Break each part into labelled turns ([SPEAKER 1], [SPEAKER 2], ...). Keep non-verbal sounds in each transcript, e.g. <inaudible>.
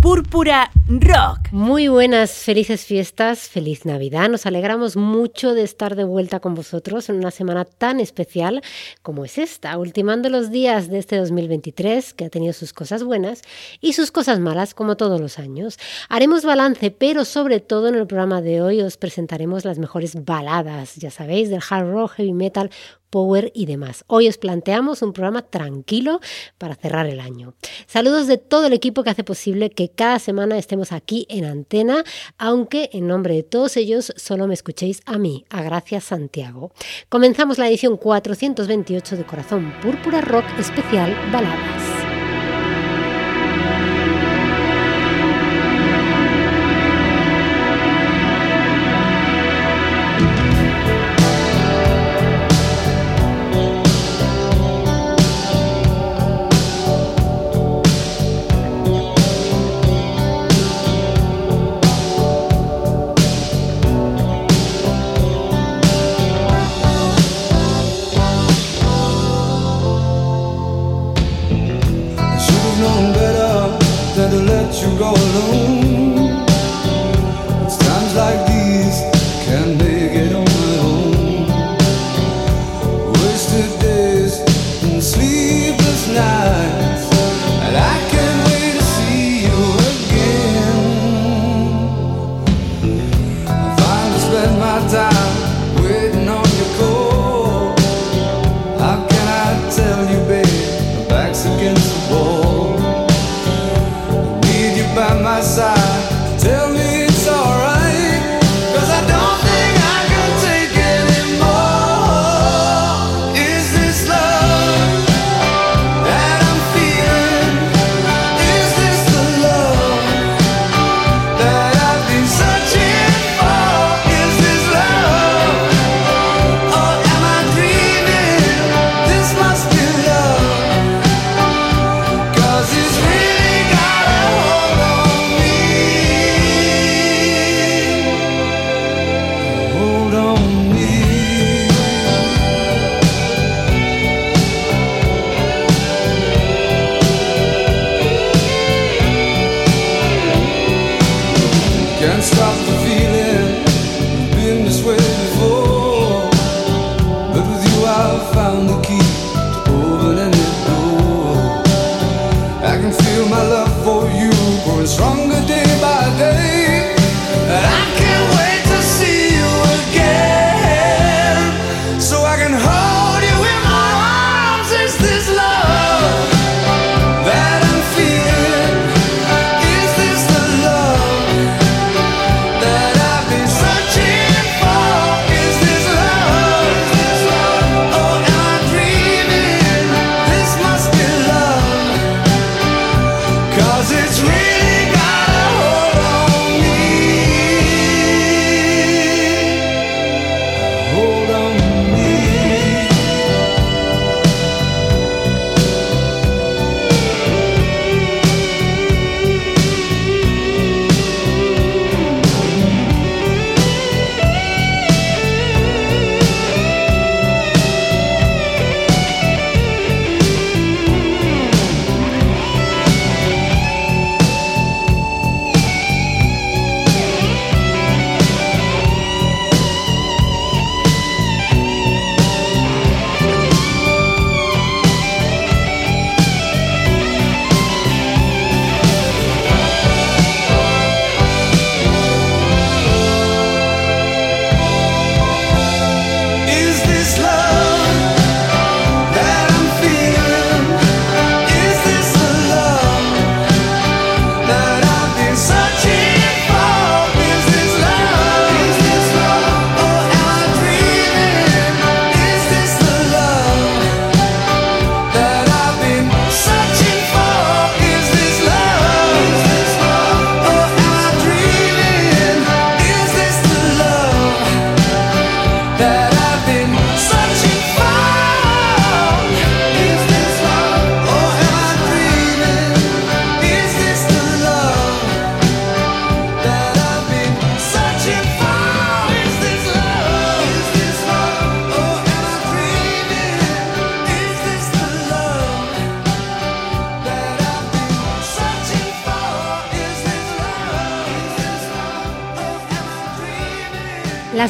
[SPEAKER 1] Púrpura Rock.
[SPEAKER 2] Muy buenas, felices fiestas, feliz Navidad. Nos alegramos mucho de estar de vuelta con vosotros en una semana tan especial como es esta, ultimando los días de este 2023 que ha tenido sus cosas buenas y sus cosas malas como todos los años. Haremos balance, pero sobre todo en el programa de hoy os presentaremos las mejores baladas, ya sabéis, del hard rock, heavy metal, power y demás. Hoy os planteamos un programa tranquilo para cerrar el año. Saludos de todo el equipo que hace posible que cada semana estemos aquí en antena, aunque en nombre de todos ellos solo me escuchéis a mí, a Gracias Santiago. Comenzamos la edición 428 de Corazón Púrpura Rock especial Baladas.
[SPEAKER 3] Tell me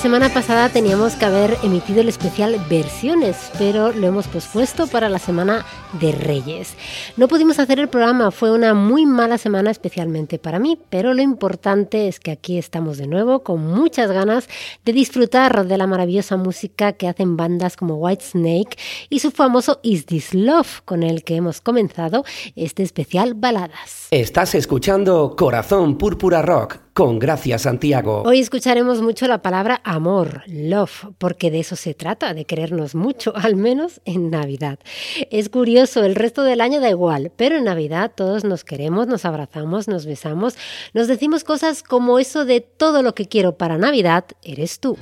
[SPEAKER 3] semana pasada teníamos que haber emitido el especial Versiones, pero lo hemos pospuesto para la semana de Reyes. No pudimos hacer el programa, fue una muy mala semana especialmente para mí, pero lo importante es que aquí estamos de nuevo con muchas ganas de disfrutar de la maravillosa música que hacen bandas como White Snake y su famoso Is This Love, con el que hemos comenzado este especial Baladas.
[SPEAKER 4] Estás escuchando Corazón Púrpura Rock con Gracia Santiago.
[SPEAKER 3] Hoy escucharemos mucho la palabra amor, love, porque de eso se trata, de querernos mucho, <laughs> al menos en Navidad. Es curioso, el resto del año da igual, pero en Navidad todos nos queremos, nos abrazamos, nos besamos, nos decimos cosas como eso de todo lo que quiero para Navidad eres tú.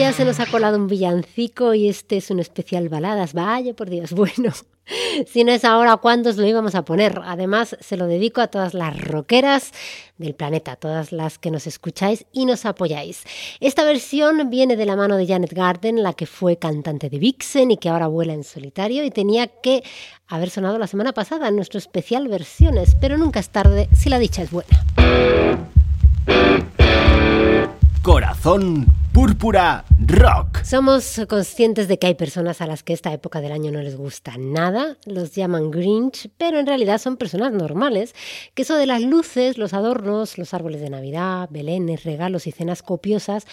[SPEAKER 3] Vaya, se nos ha colado un villancico y este es un especial baladas. Vaya, por Dios, <laughs> bueno. Si no es ahora, ¿cuándo os lo íbamos a poner? Además, se lo dedico a todas las rockeras del planeta, todas las que nos escucháis y nos apoyáis. Esta versión viene de la mano de Janet Garden, la que fue cantante de Vixen y que ahora vuela en solitario y tenía que haber sonado la semana pasada en nuestro especial versiones, pero nunca es tarde si la dicha es buena.
[SPEAKER 5] Corazón Púrpura Rock.
[SPEAKER 3] Somos conscientes de que hay personas a las que esta época del año no les gusta nada, los llaman Grinch, pero en realidad son personas normales, que eso de las luces, los adornos, los árboles de Navidad, belenes, regalos y cenas copiosas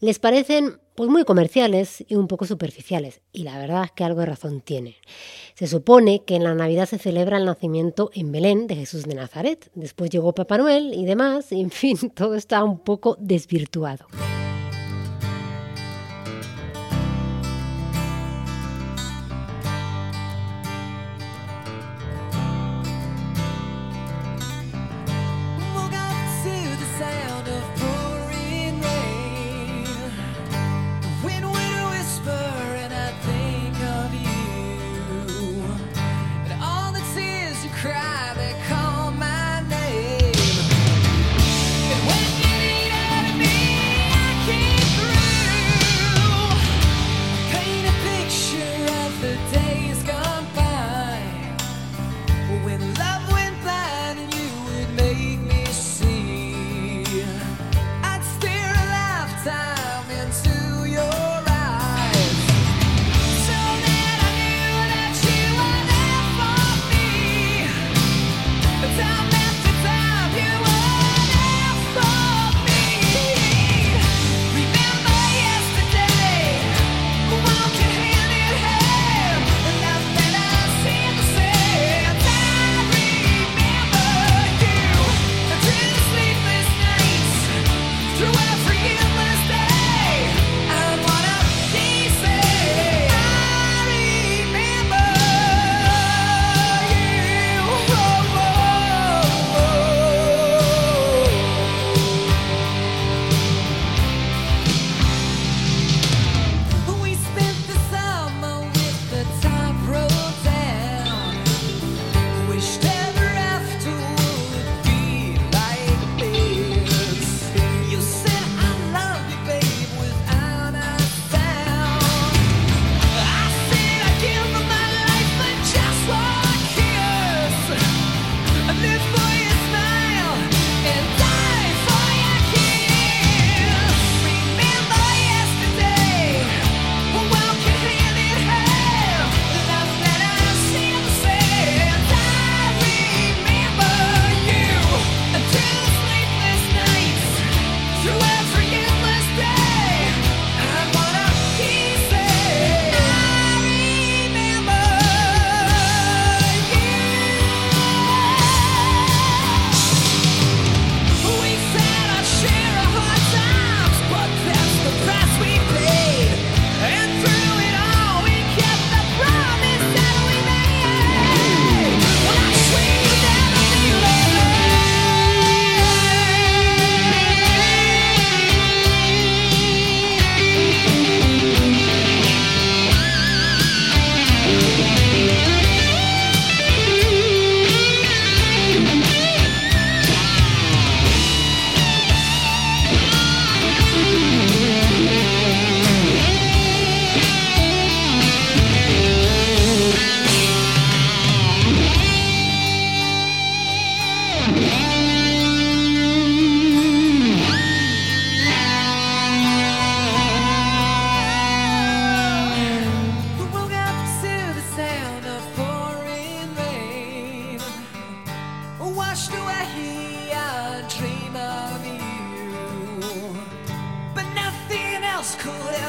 [SPEAKER 3] les parecen pues muy comerciales y un poco superficiales, y la verdad es que algo de razón tiene. Se supone que en la Navidad se celebra el nacimiento en Belén de Jesús de Nazaret, después llegó Papá Noel y demás, y en fin, <laughs> todo está un poco desvirtuado.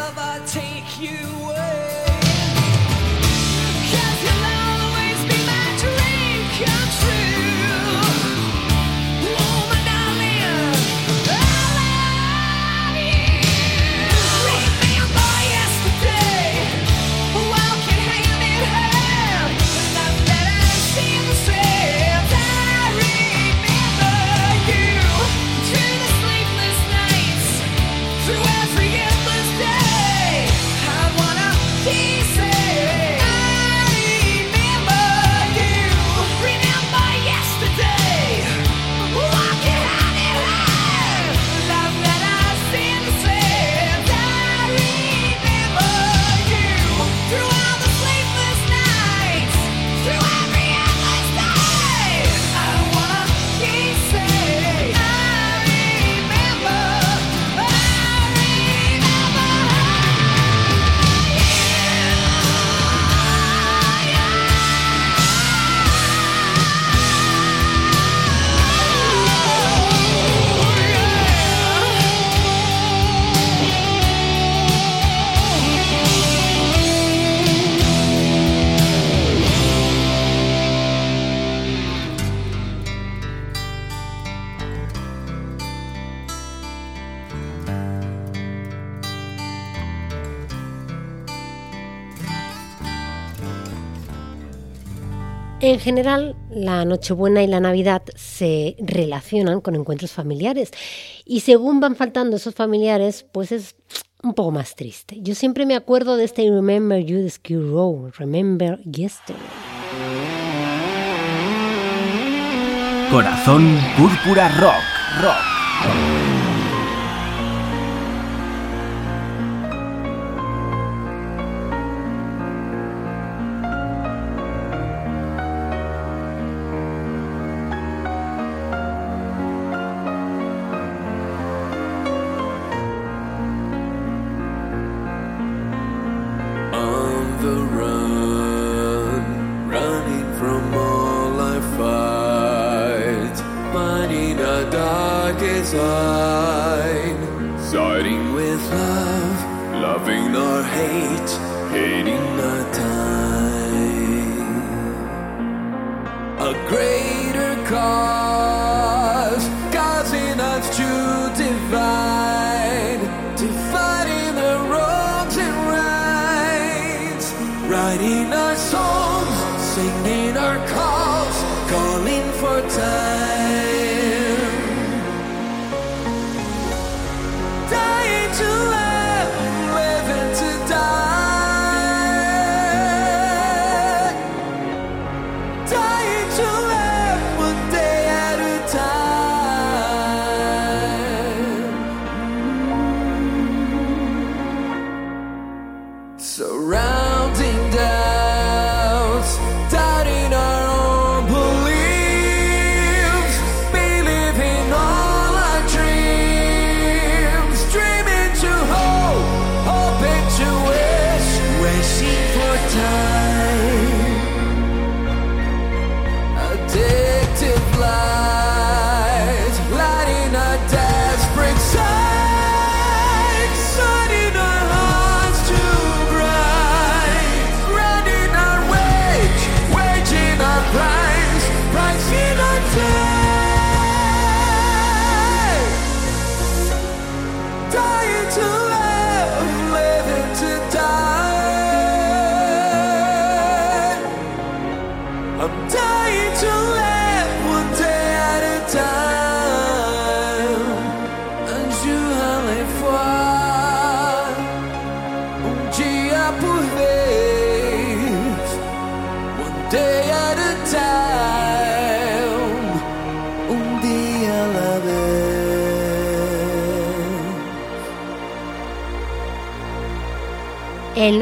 [SPEAKER 3] love, I take you away. General, la Nochebuena y la Navidad se relacionan con encuentros familiares y según van faltando esos familiares, pues es un poco más triste. Yo siempre me acuerdo de este Remember You the Ski Row, Remember Yesterday.
[SPEAKER 5] Corazón Púrpura Rock, Rock.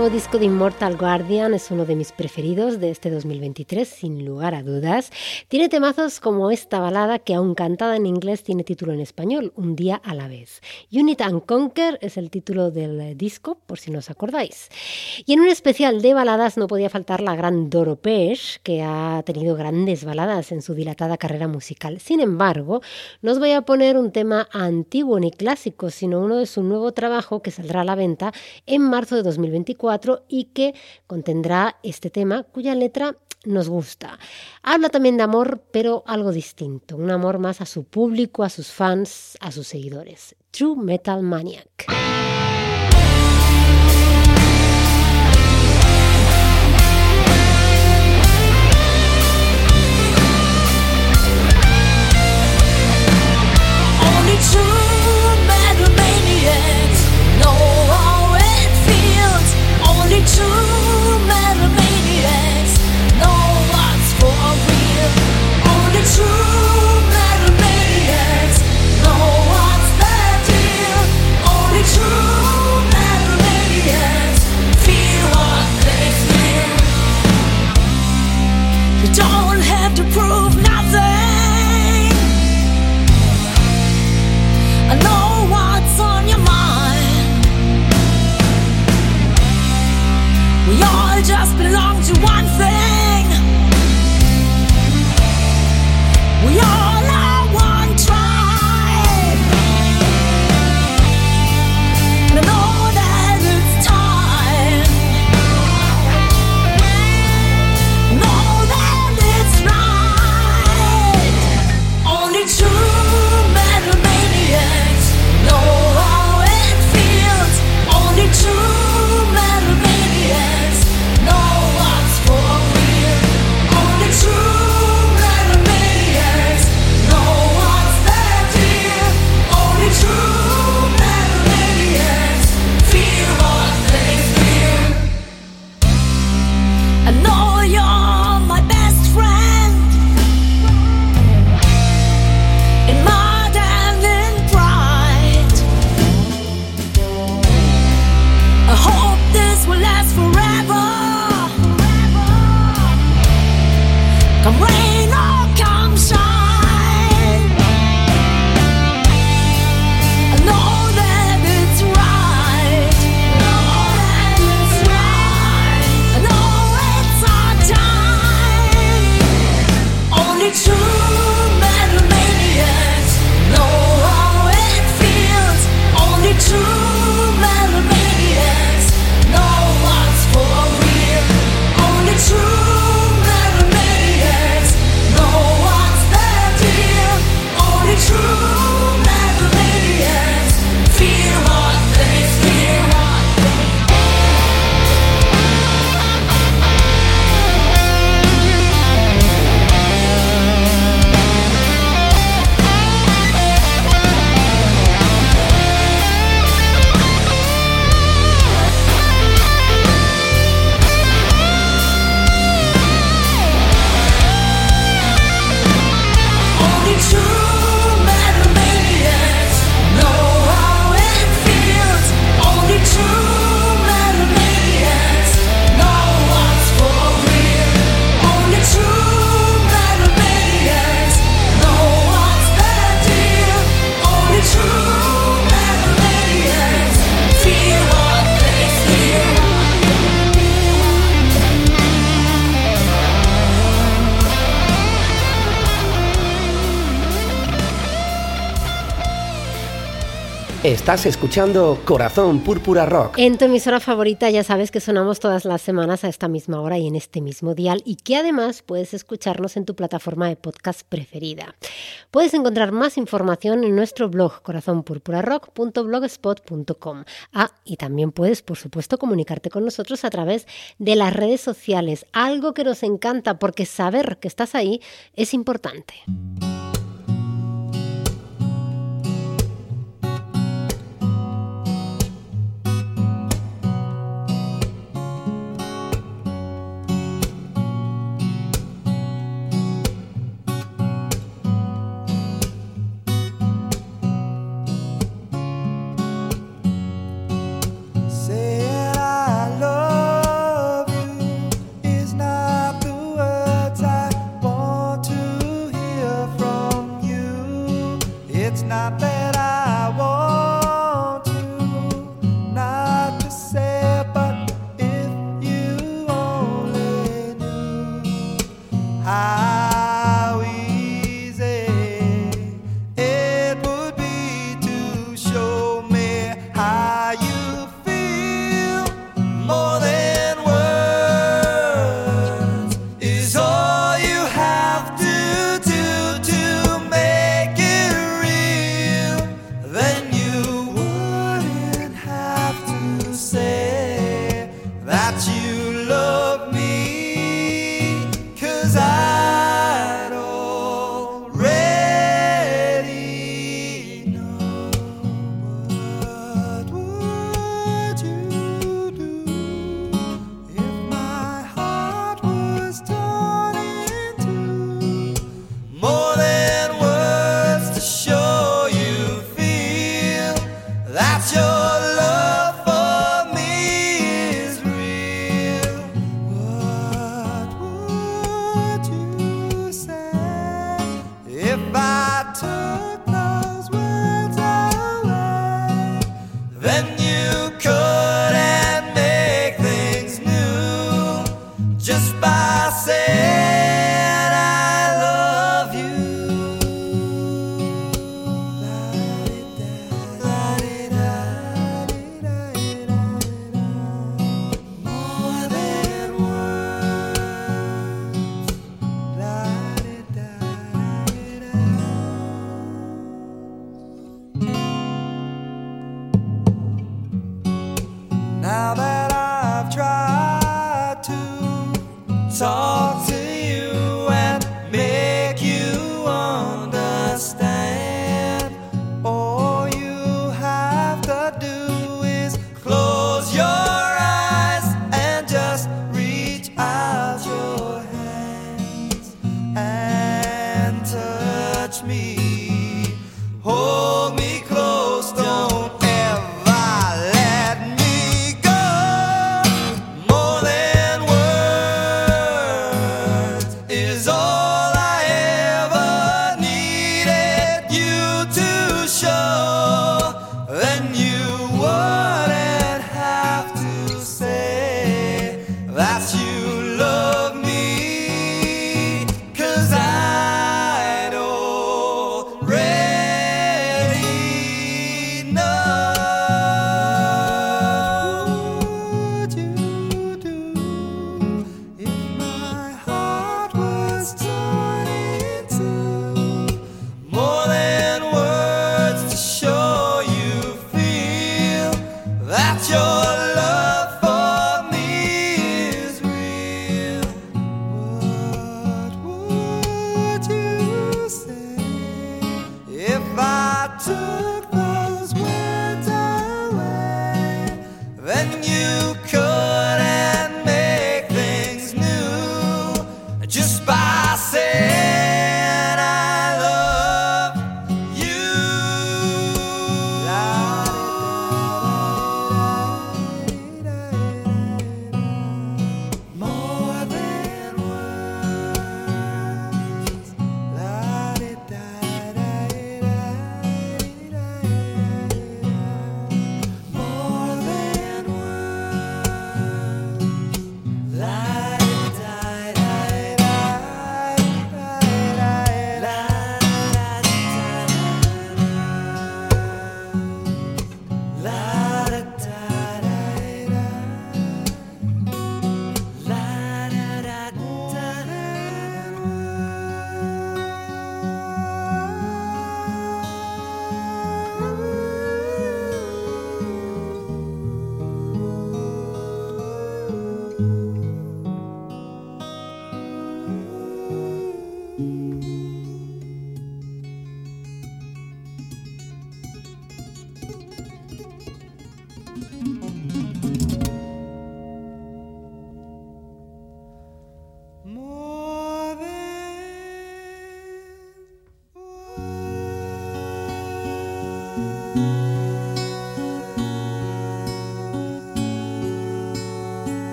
[SPEAKER 3] Nuevo disco de Immortal Guardian es uno de mis preferidos de este 2023, sin lugar a dudas. Tiene temazos como esta balada que, aun cantada en inglés, tiene título en español, Un día a la vez. Unit and Conquer es el título del disco, por si no os acordáis. Y en un especial de baladas no podía faltar la gran Doro Pesh, que ha tenido grandes baladas en su dilatada carrera musical. Sin embargo, no os voy a poner un tema antiguo ni clásico, sino uno de su nuevo trabajo que saldrá a la venta en marzo de 2023 y que contendrá este tema cuya letra nos gusta. Habla también de amor, pero algo distinto, un amor más a su público, a sus fans, a sus seguidores. True Metal Maniac.
[SPEAKER 4] Estás escuchando Corazón Púrpura Rock.
[SPEAKER 6] En tu emisora favorita ya sabes que sonamos todas las semanas a esta misma hora y en este mismo dial y que además puedes escucharnos en tu plataforma de podcast preferida. Puedes encontrar más información en nuestro blog corazonpurpurarock.blogspot.com. Ah, y también puedes, por supuesto, comunicarte con nosotros a través de las redes sociales, algo que nos encanta porque saber que estás ahí es importante.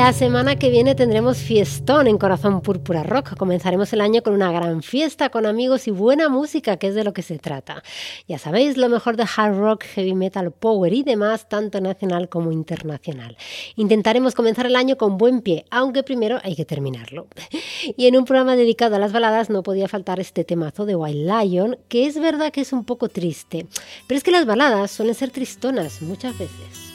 [SPEAKER 6] La semana que viene tendremos fiestón en Corazón Púrpura Rock. Comenzaremos el año con una gran fiesta, con amigos y buena música, que es de lo que se trata. Ya sabéis, lo mejor de hard rock, heavy metal, power y demás, tanto nacional como internacional. Intentaremos comenzar el año con buen pie, aunque primero hay que terminarlo. Y en un programa dedicado a las baladas no podía faltar este temazo de Wild Lion, que es verdad que es un poco triste. Pero es que las baladas suelen ser tristonas muchas veces.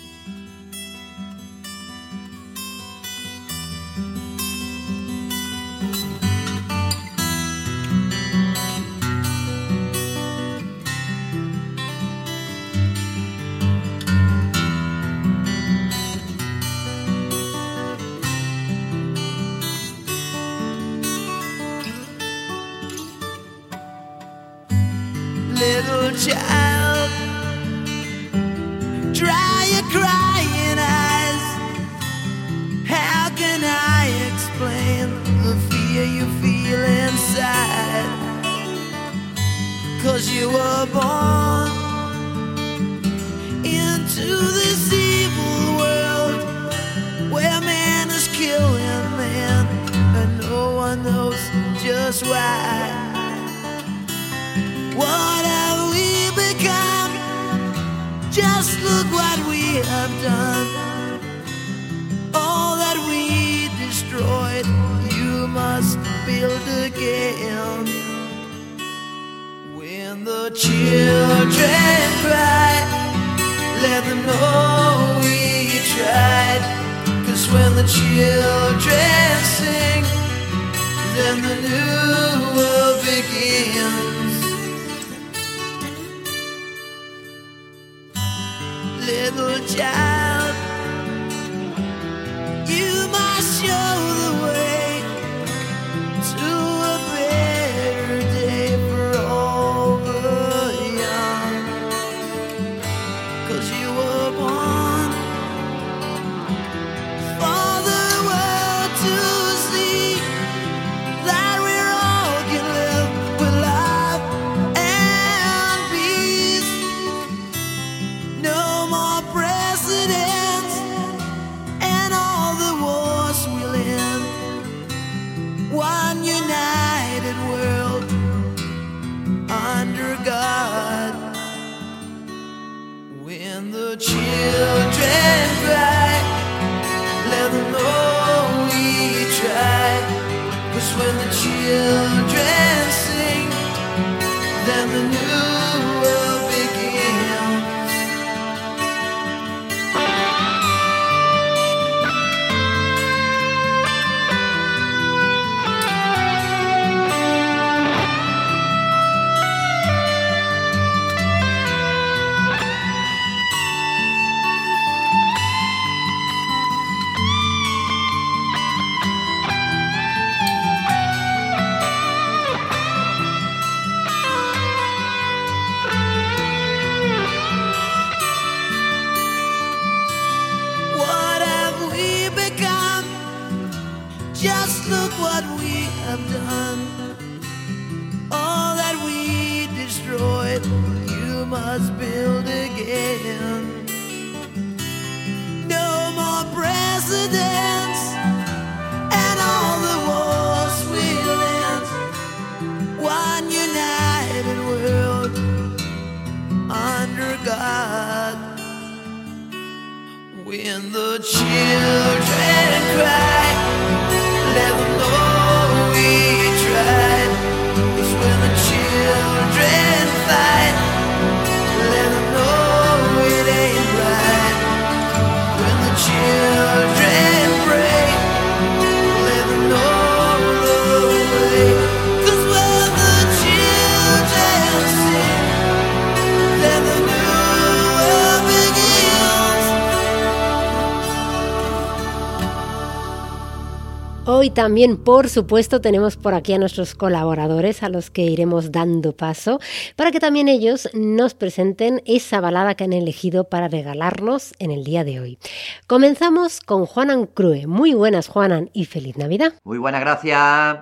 [SPEAKER 6] Hoy también, por supuesto, tenemos por aquí a nuestros colaboradores a los que iremos dando paso para que también ellos nos presenten esa balada que han elegido para regalarnos en el día de hoy. Comenzamos con Juanan Crue. Muy buenas, Juanan, y feliz Navidad.
[SPEAKER 7] Muy buenas, gracias.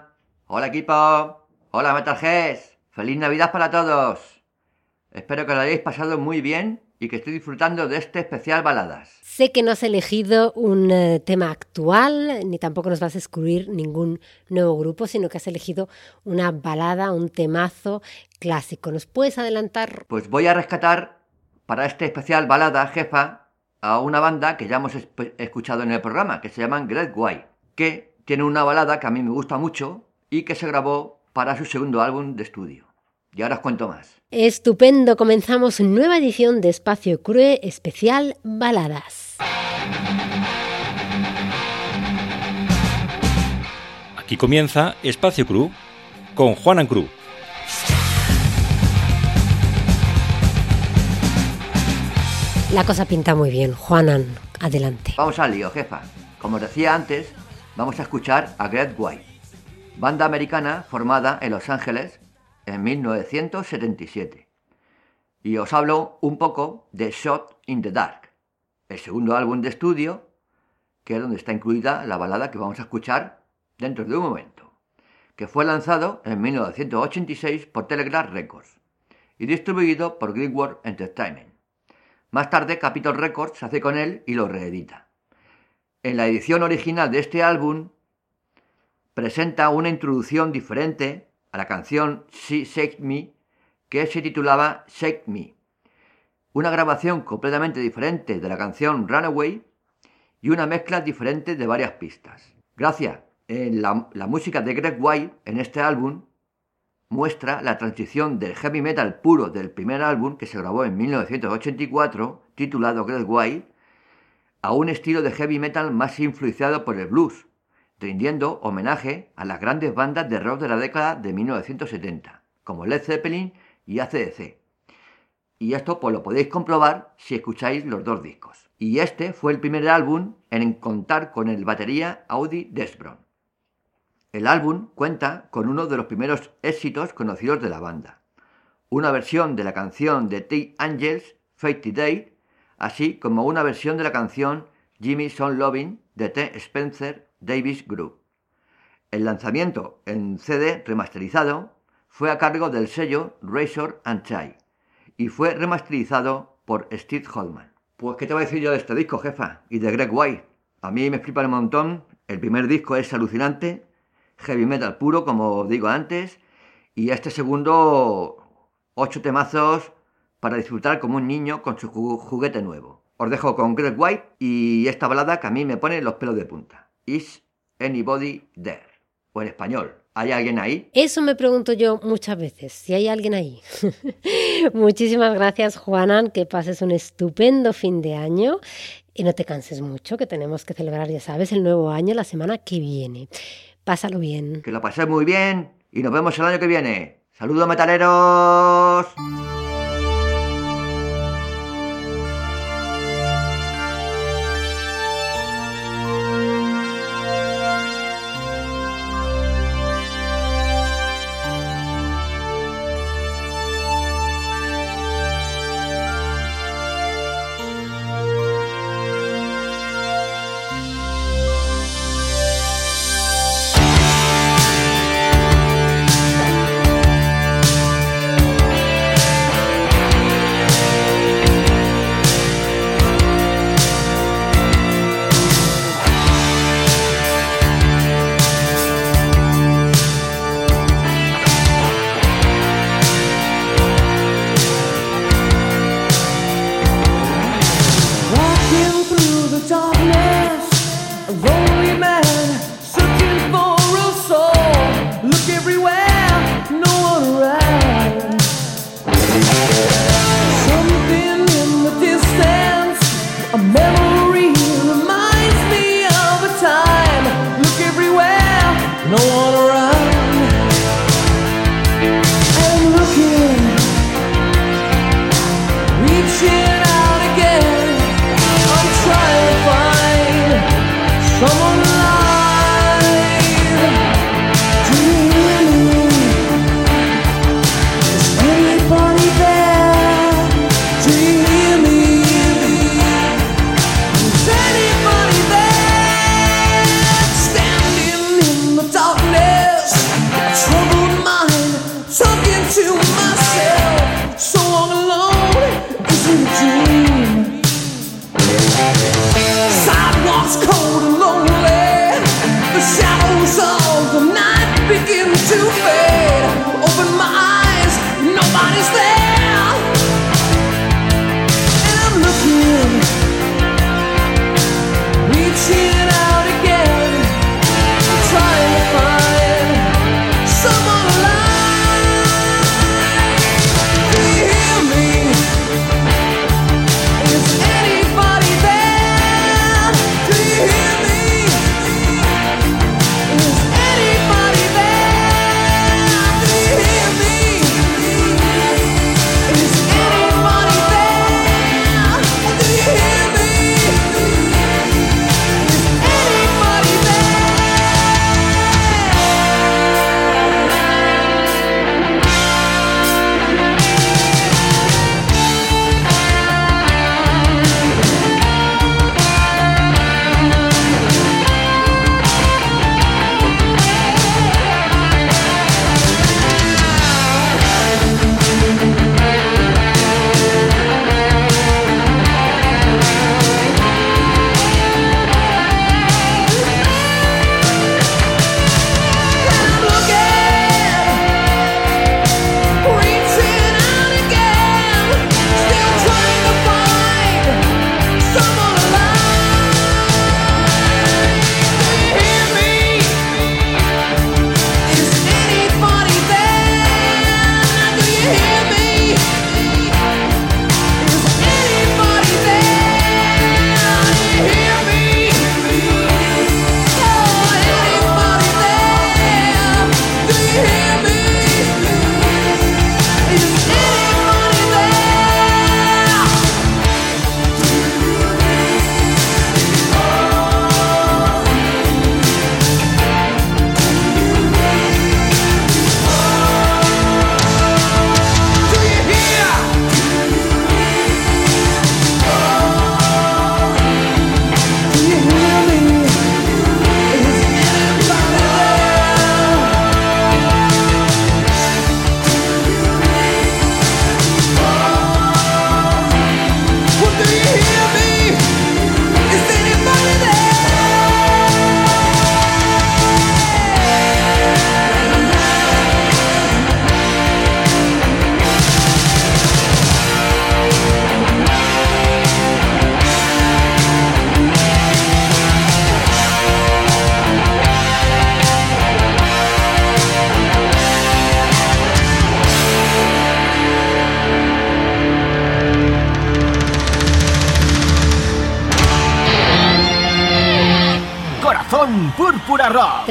[SPEAKER 7] Hola, equipo. Hola, Metalheads. Feliz Navidad para todos. Espero que lo hayáis pasado muy bien y que estoy disfrutando de este especial baladas.
[SPEAKER 3] Sé que no has elegido un eh, tema actual, ni tampoco nos vas a excluir ningún nuevo grupo, sino que has elegido una balada, un temazo clásico. ¿Nos puedes adelantar?
[SPEAKER 7] Pues voy a rescatar para este especial balada, jefa, a una banda que ya hemos escuchado en el programa, que se llaman Great White, que tiene una balada que a mí me gusta mucho y que se grabó para su segundo álbum de estudio. Y ahora os cuento más.
[SPEAKER 3] Estupendo, comenzamos nueva edición de Espacio Crue especial Baladas.
[SPEAKER 8] Aquí comienza Espacio Cru con Juanan Cru.
[SPEAKER 3] La cosa pinta muy bien. Juanan, adelante.
[SPEAKER 7] Vamos al lío, jefa. Como os decía antes, vamos a escuchar a Great White, banda americana formada en Los Ángeles en 1977. Y os hablo un poco de Shot in the Dark, el segundo álbum de estudio, que es donde está incluida la balada que vamos a escuchar dentro de un momento, que fue lanzado en 1986 por Telegraph Records y distribuido por Greenwood Entertainment. Más tarde Capitol Records se hace con él y lo reedita. En la edición original de este álbum presenta una introducción diferente a la canción She Shake Me que se titulaba Shake Me, una grabación completamente diferente de la canción Runaway y una mezcla diferente de varias pistas. Gracias en la, la música de Greg White en este álbum muestra la transición del heavy metal puro del primer álbum que se grabó en 1984, titulado Greg White, a un estilo de heavy metal más influenciado por el blues, rindiendo homenaje a las grandes bandas de rock de la década de 1970, como Led Zeppelin y ACDC. Y esto pues lo podéis comprobar si escucháis los dos discos. Y este fue el primer álbum en contar con el batería Audi Desbron. El álbum cuenta con uno de los primeros éxitos conocidos de la banda, una versión de la canción de The Angels, Fate Day, así como una versión de la canción Jimmy Son Loving de T. Spencer Davis Group. El lanzamiento en CD remasterizado fue a cargo del sello Razor and Chai y fue remasterizado por Steve Holman. Pues, ¿qué te voy a decir yo de este disco, jefa? Y de Greg White. A mí me flipa un montón. El primer disco es alucinante, heavy metal puro, como digo antes, y este segundo, ocho temazos para disfrutar como un niño con su ju- juguete nuevo. Os dejo con Greg White y esta balada que a mí me pone los pelos de punta. Is anybody there? O en español, ¿hay alguien ahí?
[SPEAKER 3] Eso me pregunto yo muchas veces, si hay alguien ahí. <laughs> Muchísimas gracias, Juanan, que pases un estupendo fin de año y no te canses mucho, que tenemos que celebrar, ya sabes, el nuevo año la semana que viene. Pásalo bien.
[SPEAKER 7] Que lo paséis muy bien y nos vemos el año que viene. ¡Saludos, metaleros!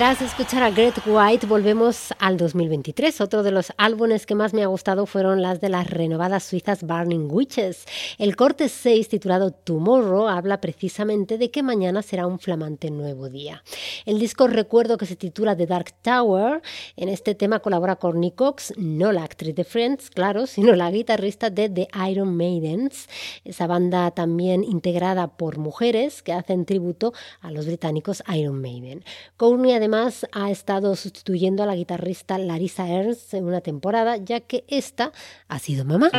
[SPEAKER 5] Púrpura Rock.
[SPEAKER 3] Tras escuchar a Gret White, volvemos al 2023. Otro de los álbumes que más me ha gustado fueron las de las renovadas suizas Burning Witches. El corte 6, titulado Tomorrow, habla precisamente de que mañana será un flamante nuevo día. El disco recuerdo que se titula The Dark Tower. En este tema colabora Courtney Cox, no la actriz de Friends, claro, <laughs> sino la guitarrista de The Iron Maidens, esa banda también integrada por mujeres que hacen tributo a los británicos Iron Maiden. Courtney además ha estado sustituyendo a la guitarrista Larissa Ernst en una temporada, ya que esta ha sido mamá.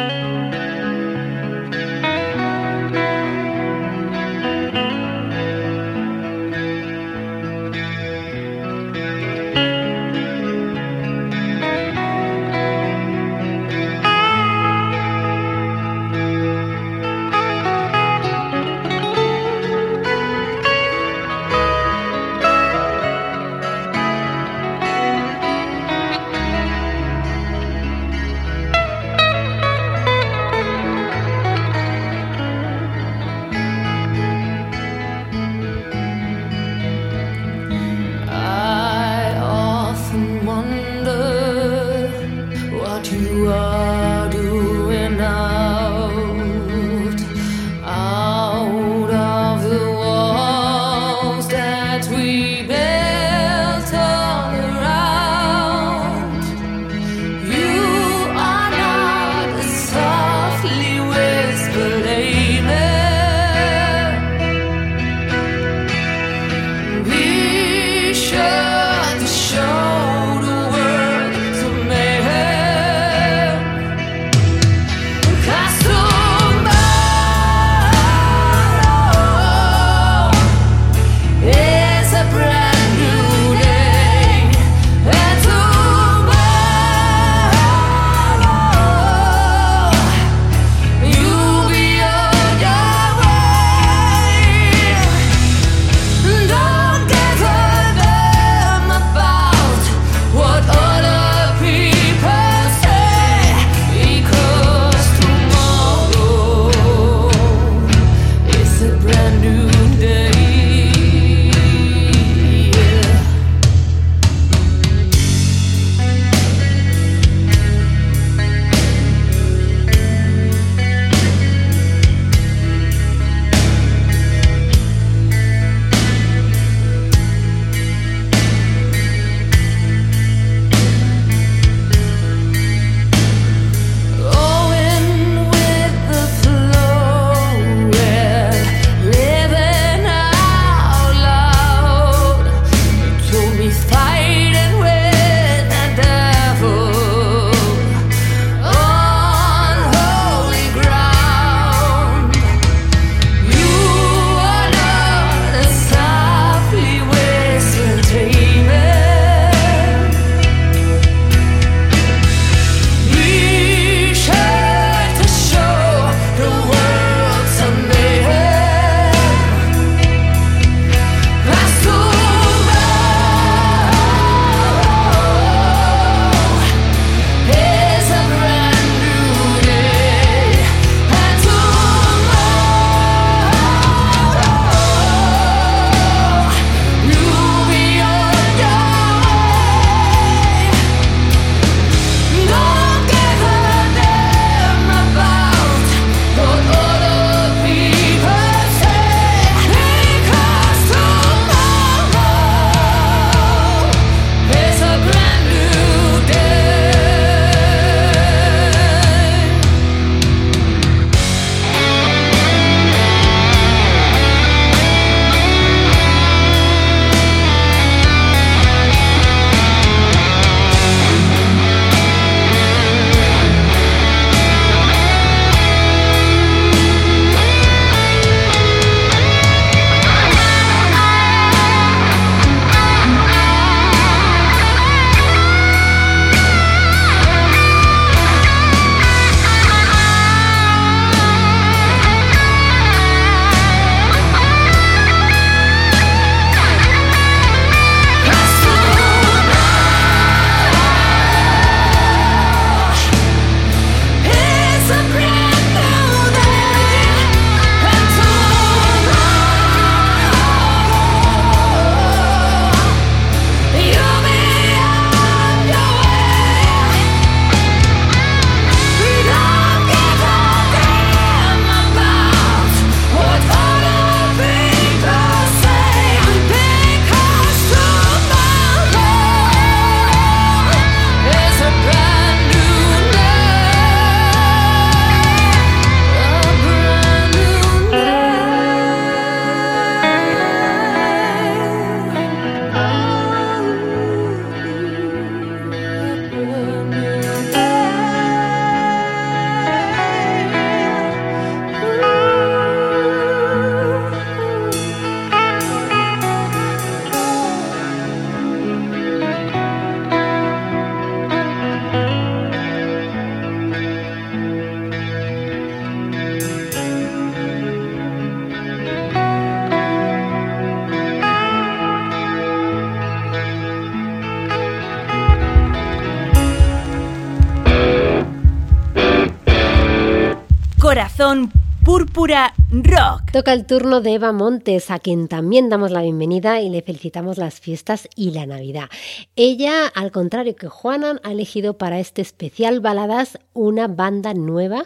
[SPEAKER 1] Con Púrpura Rock.
[SPEAKER 3] Toca el turno de Eva Montes, a quien también damos la bienvenida y le felicitamos las fiestas y la Navidad. Ella, al contrario que Juanan, ha elegido para este especial baladas una banda nueva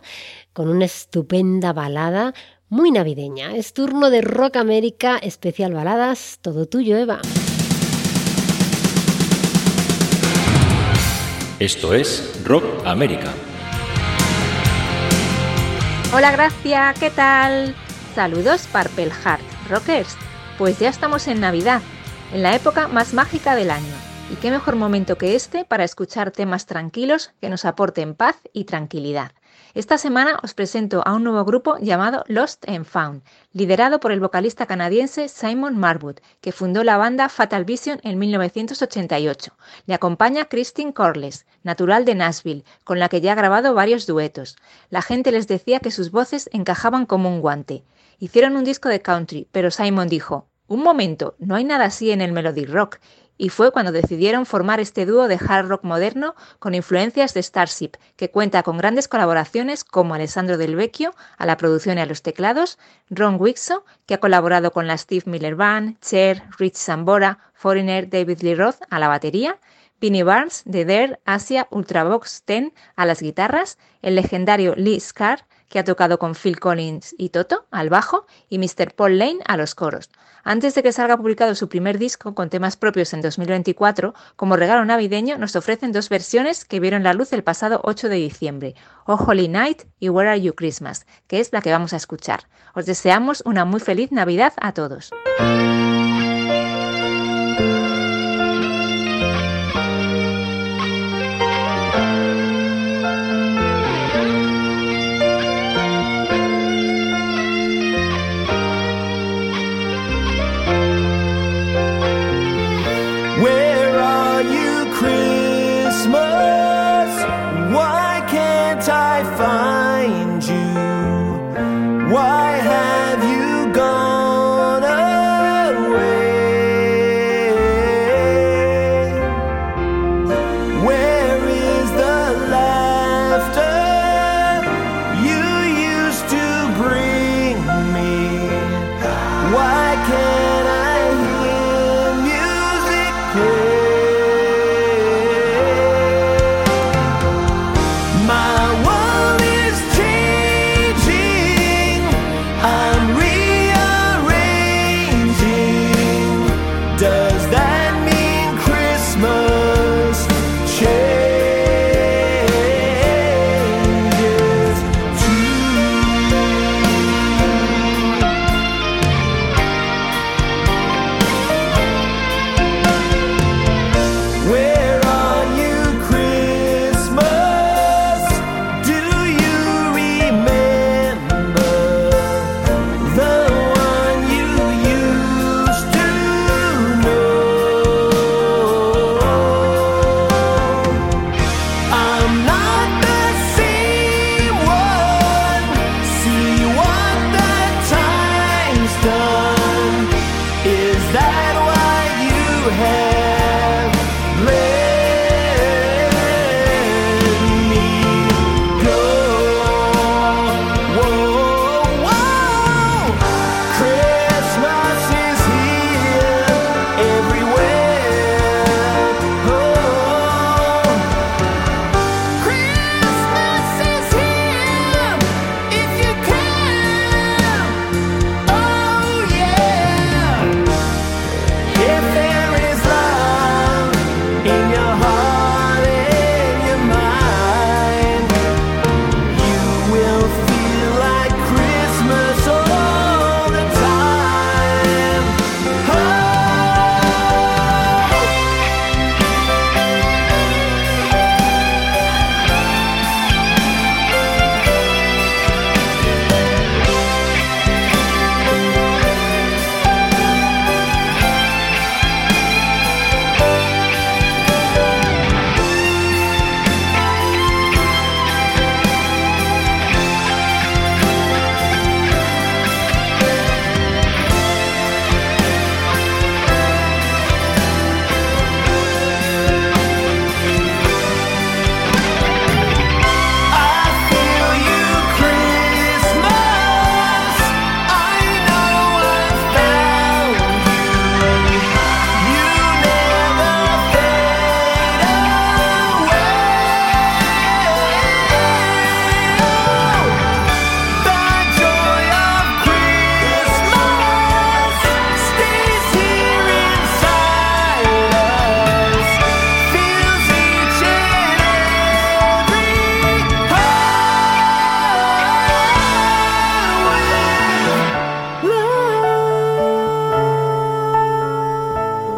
[SPEAKER 3] con una estupenda balada muy navideña. Es turno de Rock América, especial baladas. Todo tuyo, Eva.
[SPEAKER 8] Esto es Rock América.
[SPEAKER 9] Hola Gracia, ¿qué tal? Saludos Purple Heart Rockers. Pues ya estamos en Navidad, en la época más mágica del año. Y qué mejor momento que este para escuchar temas tranquilos que nos aporten paz y tranquilidad. Esta semana os presento a un nuevo grupo llamado Lost and Found, liderado por el vocalista canadiense Simon Marwood, que fundó la banda Fatal Vision en 1988. Le acompaña Christine Corliss, natural de Nashville, con la que ya ha grabado varios duetos. La gente les decía que sus voces encajaban como un guante. Hicieron un disco de country, pero Simon dijo, un momento, no hay nada así en el melody rock, y fue cuando decidieron formar este dúo de hard rock moderno con influencias de Starship, que cuenta con grandes colaboraciones como Alessandro Del Vecchio a la producción y a los teclados, Ron Wixo, que ha colaborado con la Steve Miller Band, Cher, Rich Sambora, Foreigner, David Lee Roth a la batería, Vinnie Barnes de Dare Asia Ultravox 10 a las guitarras, el legendario Lee Scar, que ha tocado con Phil Collins y Toto al bajo, y Mr. Paul Lane a los coros. Antes de que salga publicado su primer disco con temas propios en 2024, como regalo navideño nos ofrecen dos versiones que vieron la luz el pasado 8 de diciembre, Oh Holy Night y Where Are You Christmas, que es la que vamos a escuchar. Os deseamos una muy feliz Navidad a todos.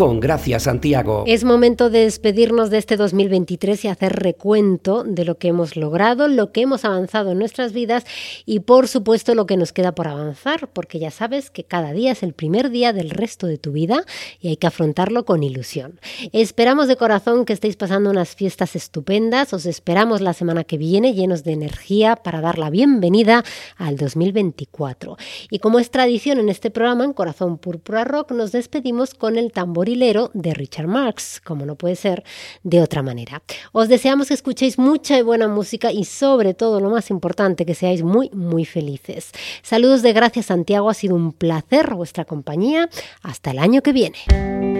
[SPEAKER 4] con Gracia Santiago.
[SPEAKER 3] Es momento de despedirnos de este 2023 y hacer recuento de lo que hemos logrado, lo que hemos avanzado en nuestras vidas y por supuesto lo que nos queda por avanzar, porque ya sabes que cada día es el primer día del resto de tu vida y hay que afrontarlo con ilusión. Esperamos de corazón que estéis pasando unas fiestas estupendas, os esperamos la semana que viene llenos de energía para dar la bienvenida al 2024. Y como es tradición en este programa, en Corazón Púrpura Rock, nos despedimos con el de Richard Marx, como no puede ser de otra manera. Os deseamos que escuchéis mucha y buena música y sobre todo lo más importante, que seáis muy, muy felices. Saludos de Gracias Santiago, ha sido un placer vuestra compañía. Hasta el año que viene.